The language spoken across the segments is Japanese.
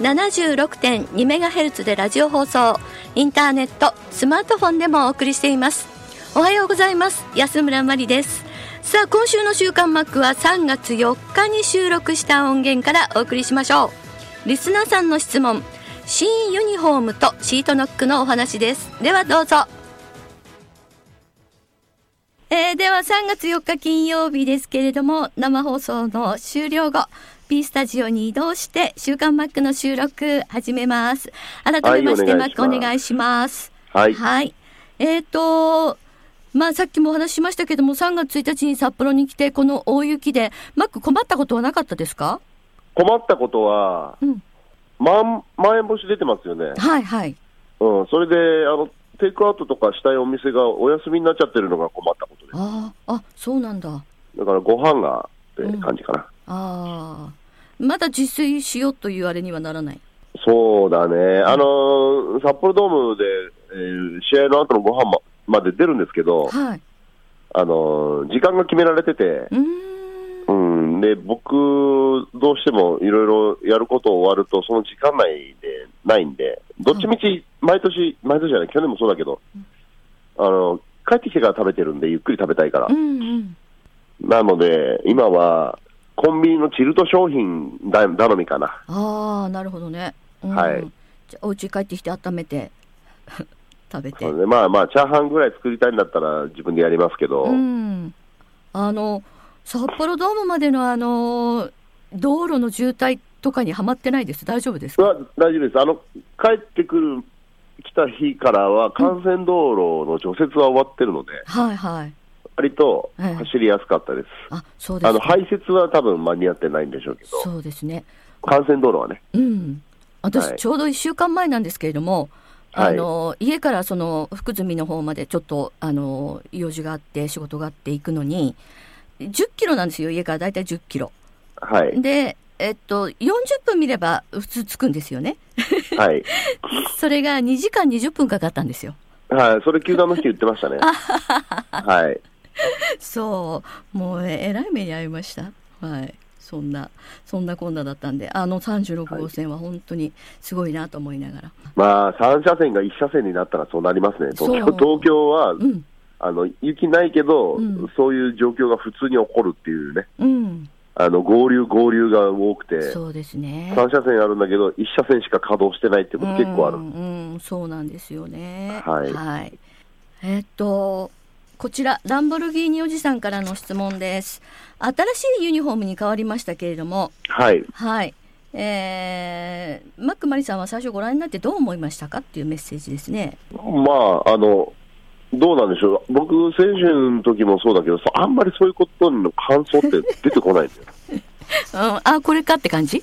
76.2MHz でラジオ放送インターネットスマートフォンでもお送りしています。おはようございます。安村麻里です。さあ今週の週刊マックは3月4日に収録した音源からお送りしましょう。リスナーさんの質問新ユニフォームとシートノックのお話です。ではどうぞ。えー、では3月4日金曜日ですけれども生放送の終了後 B スタジオに移動して週刊マックの収録始めます改めまして、はい、マックお願いしますはい、はい、えっ、ー、とまあさっきもお話ししましたけども、3月1日に札幌に来て、この大雪で、マック困ったことはなかったですか？困ったことは、うん、まん、まん延防止出てますよね。はいはい。うん、それで、あの、テイクアウトとかしたいお店がお休みになっちゃってるのが困ったことです。ああ、そうなんだ。だからご飯がって感じかな。うん、ああ。まだ自炊しようというあれにはならない？そうだね。あの、札幌ドームで、えー、試合の後のご飯も、まで出るんですけど、はい、あの時間が決められてて、うん、で僕、どうしてもいろいろやること終わると、その時間内でないんで、どっちみち毎年、毎年じゃない、去年もそうだけど、あの帰ってきてから食べてるんで、ゆっくり食べたいから。うんうん、なので、今はコンビニのチルト商品頼みかな。ああ、なるほどね。うん、はい。じゃお家帰ってきて温めて 食べて。ね、まあまあ、チャーハンぐらい作りたいんだったら自分でやりますけど。うん、あの、札幌ドームまでのあの、道路の渋滞とかにはまってないです？大丈夫ですか？大丈夫です。あの、帰ってくる、来た日からは幹線道路の除雪は終わってるので。うん、はいはい。割と走りやすかったです。ええ、あ、そうです、あの、排雪は多分間に合ってないんでしょうけど。そうですね。幹線道路はね。うん。私、ちょうど1週間前なんですけれども、あの、はい、家からその福住の方までちょっとあの用事があって仕事があって行くのに10キロなんですよ家からだいたい10キロ。はい、でえっと、40分見れば普通着くんですよね。はい。それが2時間20分かかったんですよ。はい、それ球団の人言ってましたね。はい。そう、もうえらい目に遭いました。はい。そんな、そんなこんなだったんで、あの36号線は本当にすごいなと思いながら。まあ、3車線が1車線になったらそうなりますね。東京東京は、うん、あの雪ないけど、うん、そういう状況が普通に起こるっていうね。うんあの合流、合流が多くて、そうですね3車線あるんだけど、1車線しか稼働してないってこと結構ある、うん、うん、そうなんですよね。はい、はい、えー、っとこちら、ランボルギーニおじさんからの質問です。新しいユニフォームに変わりましたけれども、はい。はい。えー、マックマリさんは最初ご覧になってどう思いましたかっていうメッセージですね。まあ、あの、どうなんでしょう。僕、選手の時もそうだけど、あんまりそういうことの感想って出てこないんだよ。うん、あ、これかって感じ？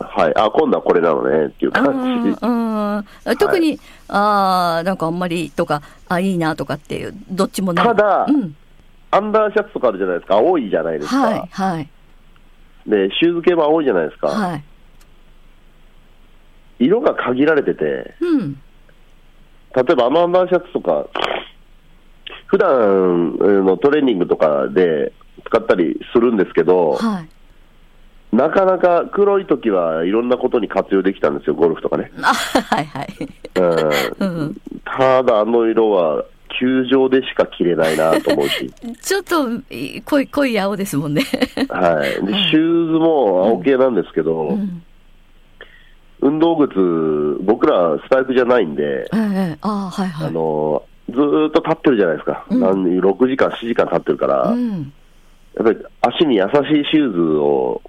はい、あ今度はこれなのねっていう感じ。うん特に、はい、あなんかあんまりとか、あいいなとかっていう、どっちもただ、うん、アンダーシャツとかあるじゃないですか、青いじゃないですか。はい、はい。で、シューズ系も青いじゃないですか。はい。色が限られてて、うん、例えばアンダーシャツとか、普段のトレーニングとかで使ったりするんですけど、はいなかなか黒い時はいろんなことに活用できたんですよ、ゴルフとかね。あはいはい。うん、ただ、あの色は、球場でしか着れないなと思うし。ちょっと濃い、濃い青ですもんね。はい。で、シューズも青系なんですけど、うん運動靴、僕らスパイクじゃないんで、ええああ、はいはい。あのずーっと立ってるじゃないですか、うんなん6時間、7時間立ってるから、うん。やっぱり足に優しいシューズを、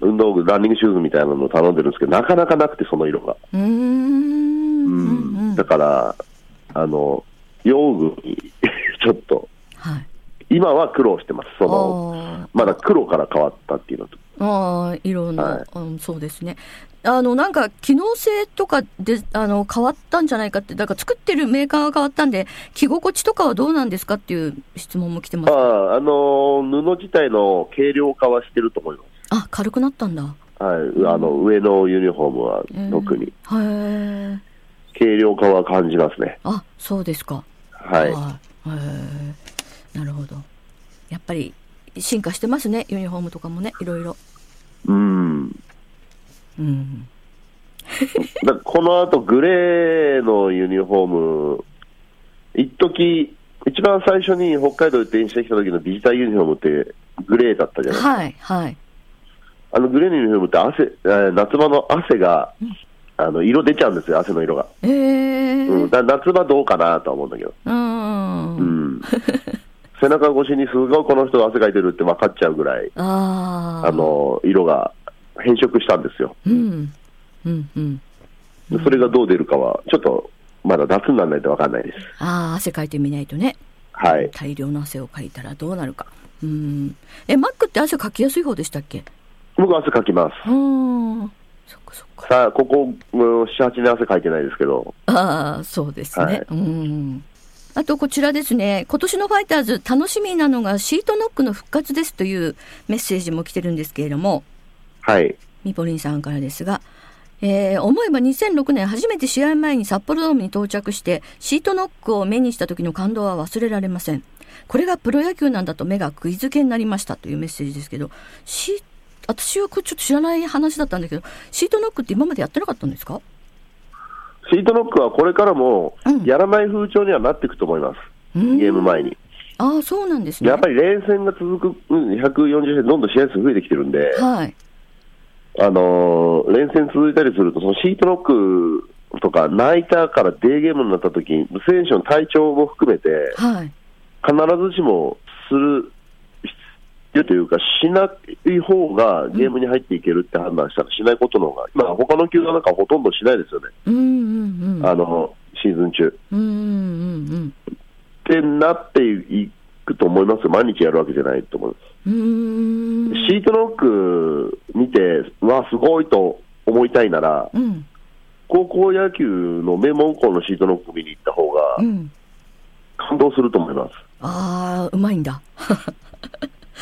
運動靴、ランニングシューズみたいなのを頼んでるんですけど、なかなかなくて、その色が。うーん。うんうんだから、あの、用具に ちょっと、はい。今は苦労してます。その、あまだ黒から変わったっていうのと。ああ、色の、はいうん、そうですね。あの、なんか、機能性とかで、あの、変わったんじゃないかって、だから作ってるメーカーが変わったんで、着心地とかはどうなんですかっていう質問も来てます。あああ、あの、布自体の軽量化はしてると思います。軽くなったんだ。はい、あの、上のユニフォームはえー特に。へえ。軽量化は感じますね。あ、そうですか。はい。へえ。なるほど。やっぱり、進化してますね、ユニフォームとかもね、いろいろ。うん。うん。だこの後、グレーのユニフォーム、一時一番最初に北海道で転してきた時のビジターユニフォームってグレーだったじゃないですか。はい、はい。あのグレーのユニフォームって汗、えー夏場の汗が、あの色出ちゃうんですよ、汗の色が。ええうん、だ夏場どうかなとは思うんだけど。うん。うん。背中越しにすごいこの人が汗かいてるって分かっちゃうぐらい、あの、色が変色したんですよ。うん。うん、うん。でそれがどう出るかは、ちょっとまだ夏にならないと分かんないです。ああ、汗かいてみないとね。はい。大量の汗をかいたらどうなるか。うん。え、マックって汗かきやすい方でしたっけ？僕汗かきます。うん。そっかそっか。さあ、ここ、うん7、8年汗かいてないですけど、ああ、そうですね。はいうん。あとこちらですね、今年のファイターズ楽しみなのがシートノックの復活ですというメッセージも来てるんですけれども、はい。ミポリンさんからですが、えー思えば2006年初めて試合前に札幌ドームに到着してシートノックを目にした時の感動は忘れられません。これがプロ野球なんだと目が釘付けになりましたというメッセージですけど、シー私はこれちょっと知らない話だったんだけど、シートノックって今までやってなかったんですか？シートノックはこれからもうんやらない風潮にはなっていくと思います。うんゲーム前に。ああ、そうなんですね。やっぱり連戦が続く、うん140戦、どんどん試合数増えてきてるんで、はい。あのー連戦続いたりすると、そのシートノックとか、ナイターからデーゲームになった時に、選手の体調も含めて、はい。必ずしもする必要というか、しない方がゲームに入っていけるって判断したら、しないことの方が、今、他の球団なんかほとんどしないですよね、うんうんうん。あのシーズン中。うんうんうんってなっていくと思いますよ、毎日やるわけじゃないと思います。シートノック見て、わあ、すごいと思いたいなら、うん。高校野球の名門校のシートノック見に行った方がうん。感動すると思います。ああ、うまいんだ。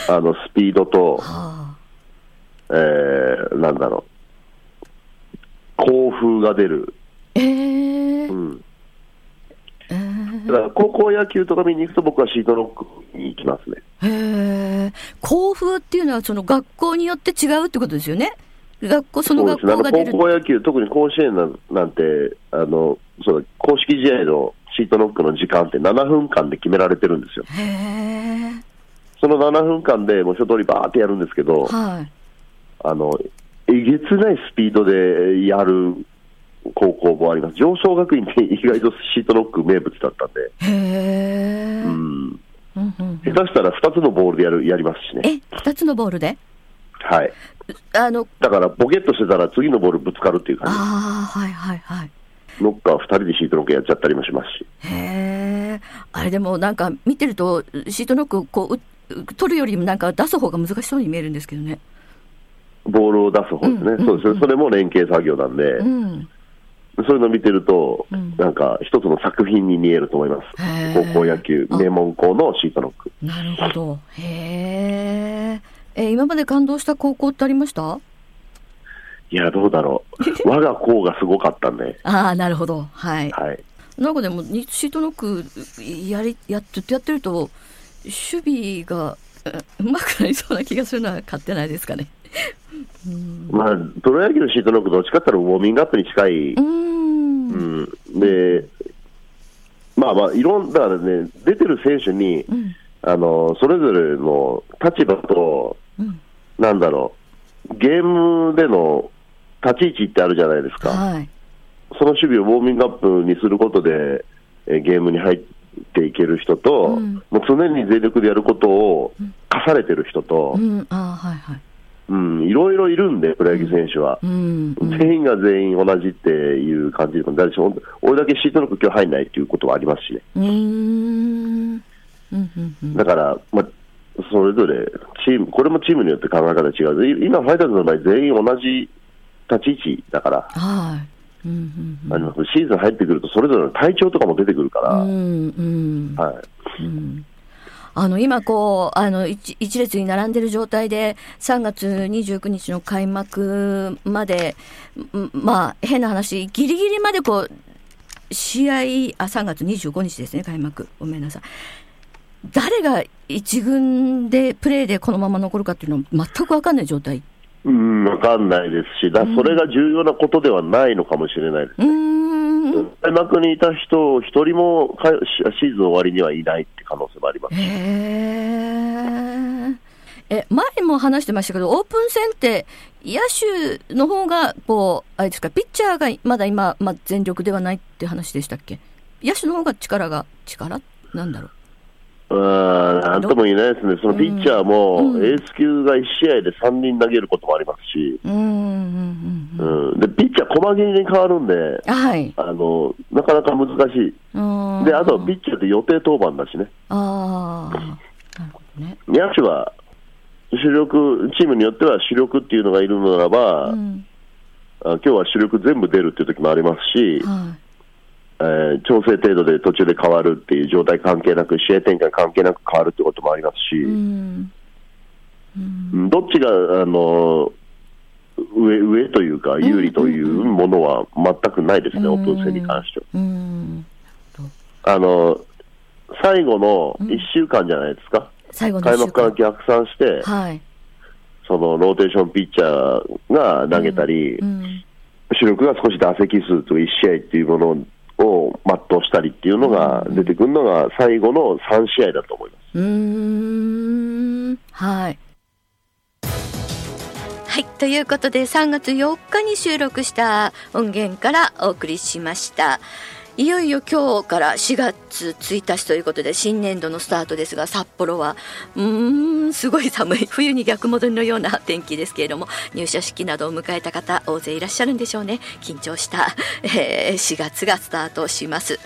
あの、スピードと、はえー、なんだろう、興奮が出る。あ。ええうん。えーだから高校野球とか見に行くと僕はシートノックに行きますね。へえ。校風っていうのはその学校によって違うってことですよね？学校、その学校が出る。高校野球、特に甲子園なんなんて、あの、そうだ公式試合のシートノックの時間って7分間で決められてるんですよ。へえ。その7分間でもう一通りバーってやるんですけど、はい。あの、えげつないスピードでやる高校もあります。上昇学院って意外とシートノック名物だったんで、へえ。ううんん。うん下手したら2つのボールでやる、やりますしね。え、二つのボールで？はい。あの、だから、ボケっとしてたら次のボールぶつかるっていう感ああ、はいはいはい。じ。ノッカー2人でシートノックやっちゃったりもしますし。へえ。あれでもなんか見てると、シートノックこうう、取るよりもなんか出す方が難しそうに見えるんですけどね。ボールを出す方ですね。うんそうですね。それも連携作業なんで、うん。そういうの見てると、うんなんか一つの作品に見えると思います。高校野球、あ名門校のシートノック。なるほど。へえ。え、今まで感動した高校ってありました？いや、どうだろう。我が校がすごかったんで、ああ、なるほど。はい。はい。なんかでも、ニシートノックやり、やっずっとやってると、守備がううまくなりそうな気がするのは勝手ないですかね。まあ、プロ野球のシートノック、どっちかっていうとウォーミングアップに近い、うーん。うん、で、まあまあ、いろんだからね、出てる選手に、うん。あのそれぞれの立場と、うん。なんだろう、ゲームでの立ち位置ってあるじゃないですか。はい。その守備をウォーミングアップにすることで、えーゲームに入っていける人と、うんもう常に全力でやることを課されてる人とう、ん、いはい。うん、いろいろいるんで、プロ野球選手は。うん。うん全員が全員同じっていう感じで、だしほんと俺だけシートノック今日入んないっていうことはありますしね。うーん。うんうんうん。だから、まあ、それぞれチーム、これもチームによって考え方違う。い今、ファイターズの場合、全員同じ立ち位置だから、はい。うんうんあのシーズン入ってくると、それぞれの体調とかも出てくるから、うん。うんうん。はい。うんあの今こうあの一一列に並んでる状態で3月29日の開幕までんまあ変な話ギリギリまでこう試合あ3月25日ですね開幕ごめんなさい誰が一軍でプレーでこのまま残るかっていうのは全く分かんない状態うん、わかんないですし、だそれが重要なことではないのかもしれないです。うーん開幕にいた人、一人もかシーズン終わりにはいないって可能性もあります。え、前も話してましたけど、オープン戦って、野手の方が、こう、あれですか、ピッチャーがまだ今、まあ、全力ではないって話でしたっけ？野手の方が力が、力？なんだろう。なんとも言えないですね、そのピッチャーも、うん。エース級が1試合で3人投げることもありますし、うーん、でピッチャー、細切りに変わるんで、はい。あのなかなか難しい、であとピッチャーって予定登板だしね。野手は主力、チームによっては主力っていうのがいるのならば、うん。あ今日は主力全部出るっていう時もありますし、はえー調整程度で途中で変わるっていう状態関係なく、試合展開関係なく変わるってこともありますし。い。うん。うん。うんどっちがあの上上というか、有利というものは全くないですね、オープン戦に関しては。うん。あの最後の1週間じゃないですか、開幕から逆算して、はい。そのローテーションピッチャーが投げたり、うん。主力が少し打席数と1試合っていうものを全うしたりっていうのが出てくるのが、最後の3試合だと思います。うーん。はい。はい。ということで、3月4日に収録した音源からお送りしました。いよいよ今日から4月1日ということで新年度のスタートですが札幌はうーんすごい寒い冬に逆戻りのような天気ですけれども 入社式などを迎えた方大勢いらっしゃるんでしょうね。緊張した、えー4月がスタートします。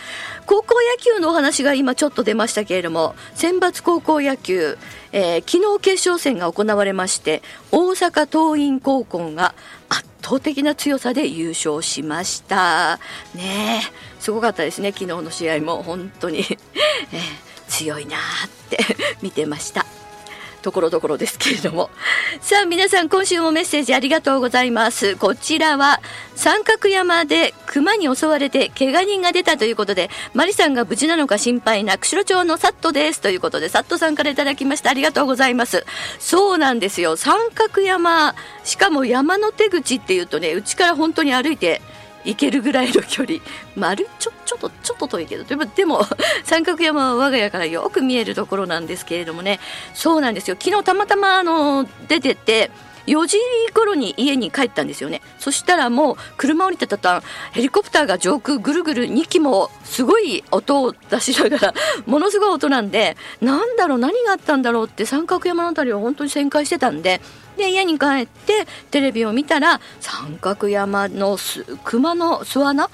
高校野球のお話が今ちょっと出ましたけれども選抜高校野球、えー昨日決勝戦が行われまして大阪桐蔭高校が圧倒的な強さで優勝しました。ねえ。すごかったですね。昨日の試合も。本当に、えー強いなーって。見てました。ところどころですけれども。さあ皆さん今週もメッセージありがとうございます。こちらは三角山で熊に襲われて怪我人が出たということでマリさんが無事なのか心配な釧路町のサットです。ということでサットさんからいただきました。ありがとうございます。そうなんですよ。三角山しかも山の手口っていうとねうちから本当に歩いて行けるぐらいの距離。丸？ちょちょっとちょっと遠いけど。でもでも 三角山は我が家からよく見えるところなんですけれどもね。そうなんですよ。昨日たまたまあの出てて4時頃に家に帰ったんですよね。そしたらもう車降りてた途端ヘリコプターが上空ぐるぐる2機もすごい音を出しながら ものすごい音なんでなんだろう何があったんだろうって三角山の辺りは本当に旋回してたんでで家に帰ってテレビを見たら三角山の熊の巣穴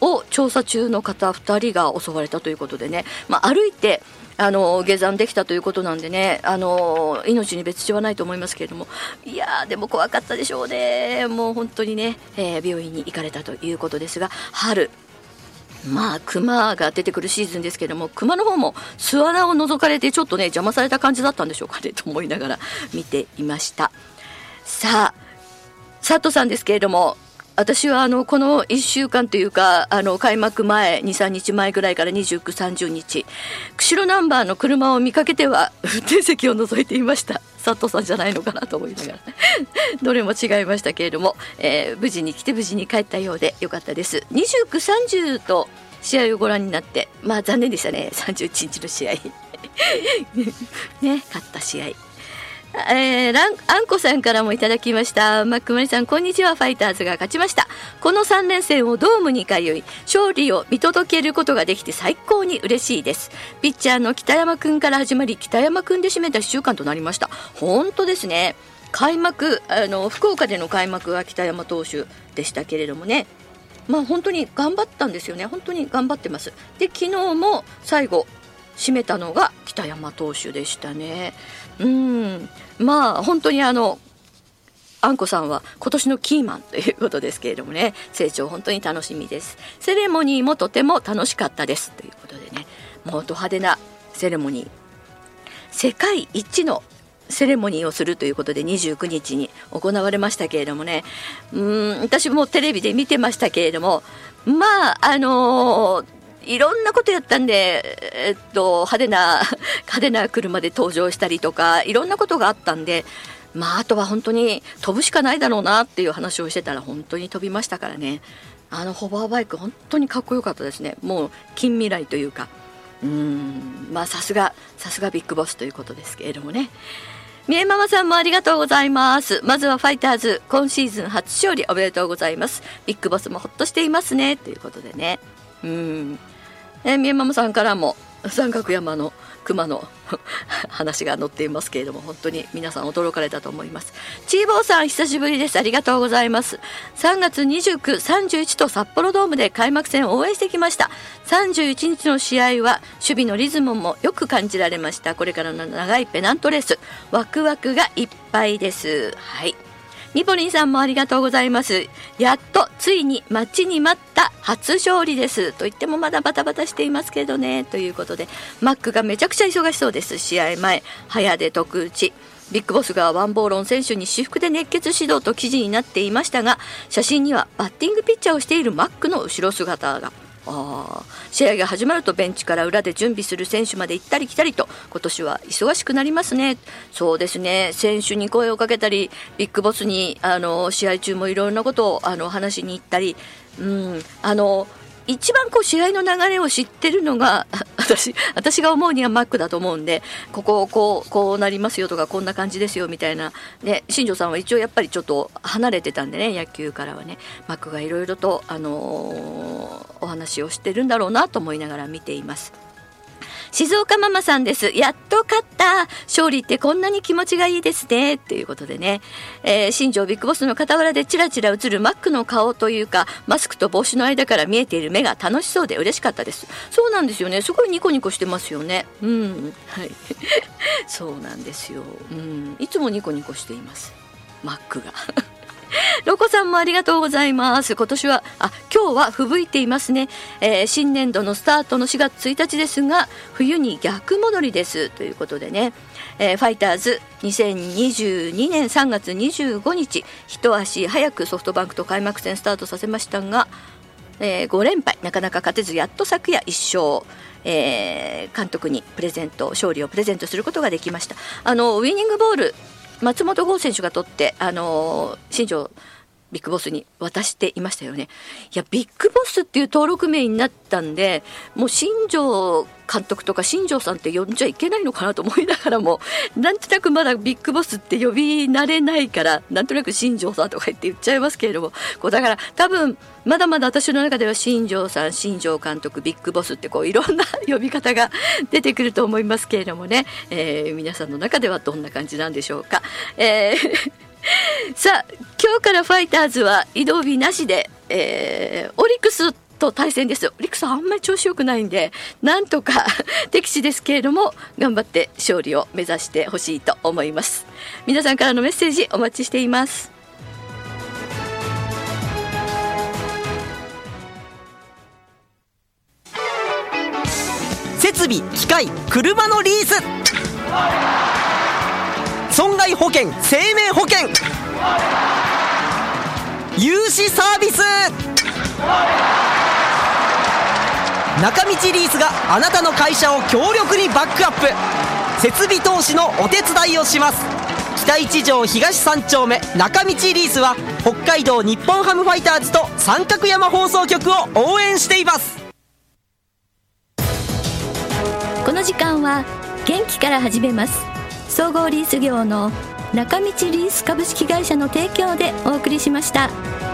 を調査中の方2人が襲われたということでね、まあ、歩いてあの下山できたということなんでねあの命に別状はないと思いますけれども。いやーでも怖かったでしょうね。もう本当にね、えー病院に行かれたということですが春まあ熊が出てくるシーズンですけども熊の方も巣穴を覗かれてちょっとね邪魔された感じだったんでしょうかねと思いながら見ていました。さあ佐藤さんですけれども私はあのこの1週間というかあの開幕前23日前ぐらいから29、30日釧路ナンバーの車を見かけては運転席を覗いていました。佐藤さんじゃないのかなと思いながら。どれも違いましたけれども、えー無事に来て無事に帰ったようでよかったです。29、30と試合をご覧になってまあ残念でしたね。31日の試合。ね勝った試合。えー、ランあんこさんからもいただきました。マックマリさんこんにちは。ファイターズが勝ちました。この3連戦をドームに通い。勝利を見届けることができて最高に嬉しいです。ピッチャーの北山くんから始まり北山くんで締めた1週間となりました。本当ですね。開幕あの福岡での開幕は北山投手でしたけれどもね。まあ本当に頑張ったんですよね。本当に頑張ってます。で昨日も最後締めたのが北山投手でしたね。うん。まあ本当にあのあんこさんは今年のキーマンということですけれどもね成長本当に楽しみです。セレモニーもとても楽しかったです。ということでねもうド派手なセレモニー。世界一のセレモニーをするということで29日に行われましたけれどもねうん私もテレビで見てましたけれどもまああのーいろんなことやったんで、えっと、派手な、派手な車で登場したりとか、いろんなことがあったんで、まあ、あとは本当に飛ぶしかないだろうなっていう話をしてたら本当に飛びましたからね。あのホバーバイク本当にかっこよかったですね。もう近未来というか。うん、まあさすが、さすがビッグボスということですけれどもね。みえママさんもありがとうございます。まずはファイターズ、今シーズン初勝利おめでとうございます。ビッグボスもほっとしていますね。ということでね。うん。えー、みえママさんからも三角山の熊の 話が載っていますけれども本当に皆さん驚かれたと思います。チーボーさん久しぶりです。ありがとうございます。3月29、31と札幌ドームで開幕戦を応援してきました。31日の試合は守備のリズムもよく感じられました。これからの長いペナントレースワクワクがいっぱいです。はい。ニポリンさんもありがとうございます。やっとついに待ちに待った初勝利です。と言ってもまだバタバタしていますけどね。ということで、マックがめちゃくちゃ忙しそうです。試合前、早出特打ち。ビッグボスがワンボーロン選手に私服で熱血指導と記事になっていましたが、写真にはバッティングピッチャーをしているマックの後ろ姿が。あ試合が始まるとベンチから裏で準備する選手まで行ったり来たりと今年は忙しくなりますね。そうですね。選手に声をかけたりビッグボスにあの試合中もいろんなことをあの話しに行ったり、うん、あの一番こう試合の流れを知ってるのが 私私が思うにはマックだと思うんでこここうこうなりますよとかこんな感じですよみたいな、ね、新庄さんは一応やっぱりちょっと離れてたんでね野球からはねマックがいろいろと、あのー、お話をしてるんだろうなと思いながら見ています。静岡ママさんです。やっと勝った勝利ってこんなに気持ちがいいですね。ということでね、えー、新庄ビッグボスの傍らでチラチラ映るマックの顔というか、マスクと帽子の間から見えている目が楽しそうで嬉しかったです。そうなんですよね。すごいニコニコしてますよね。うん。はい。そうなんですよ。うん。いつもニコニコしています。マックが。ロコさんもありがとうございます。今年は、あ、今日は吹雪いていますね。えー、新年度のスタートの4月1日ですが、冬に逆戻りです。ということでね、えー、ファイターズ2022年3月25日、一足早くソフトバンクと開幕戦スタートさせましたが、えー、5連敗、なかなか勝てず、やっと昨夜1勝。えー、監督にプレゼント勝利をプレゼントすることができましたあのウイニングボール松本剛選手が取って、あのー、新庄ビッグボスに渡していましたよね。いや、ビッグボスっていう登録名になったんで、もう新庄監督とか新庄さんって呼んじゃいけないのかなと思いながらも、なんとなくまだビッグボスって呼び慣れないから、なんとなく新庄さんとか言って言っちゃいますけれども、こうだから多分、まだまだ私の中では新庄さん、新庄監督、ビッグボスってこういろんな呼び方が出てくると思いますけれどもね、えー、皆さんの中ではどんな感じなんでしょうか。えー さあ今日からファイターズは移動日なしで、えー、オリックスと対戦ですオリックスはあんまり調子よくないんでなんとか 敵地ですけれども頑張って勝利を目指してほしいと思います。皆さんからのメッセージお待ちしています。設備機械車のリース。損害保険生命保険。融資サービス。中道リースがあなたの会社を強力にバックアップ。設備投資のお手伝いをします。北一条東三丁目。中道リースは北海道日本ハムファイターズと三角山放送局を応援しています。この時間は元気から始めます。総合リース業の中道リース株式会社の提供でお送りしました。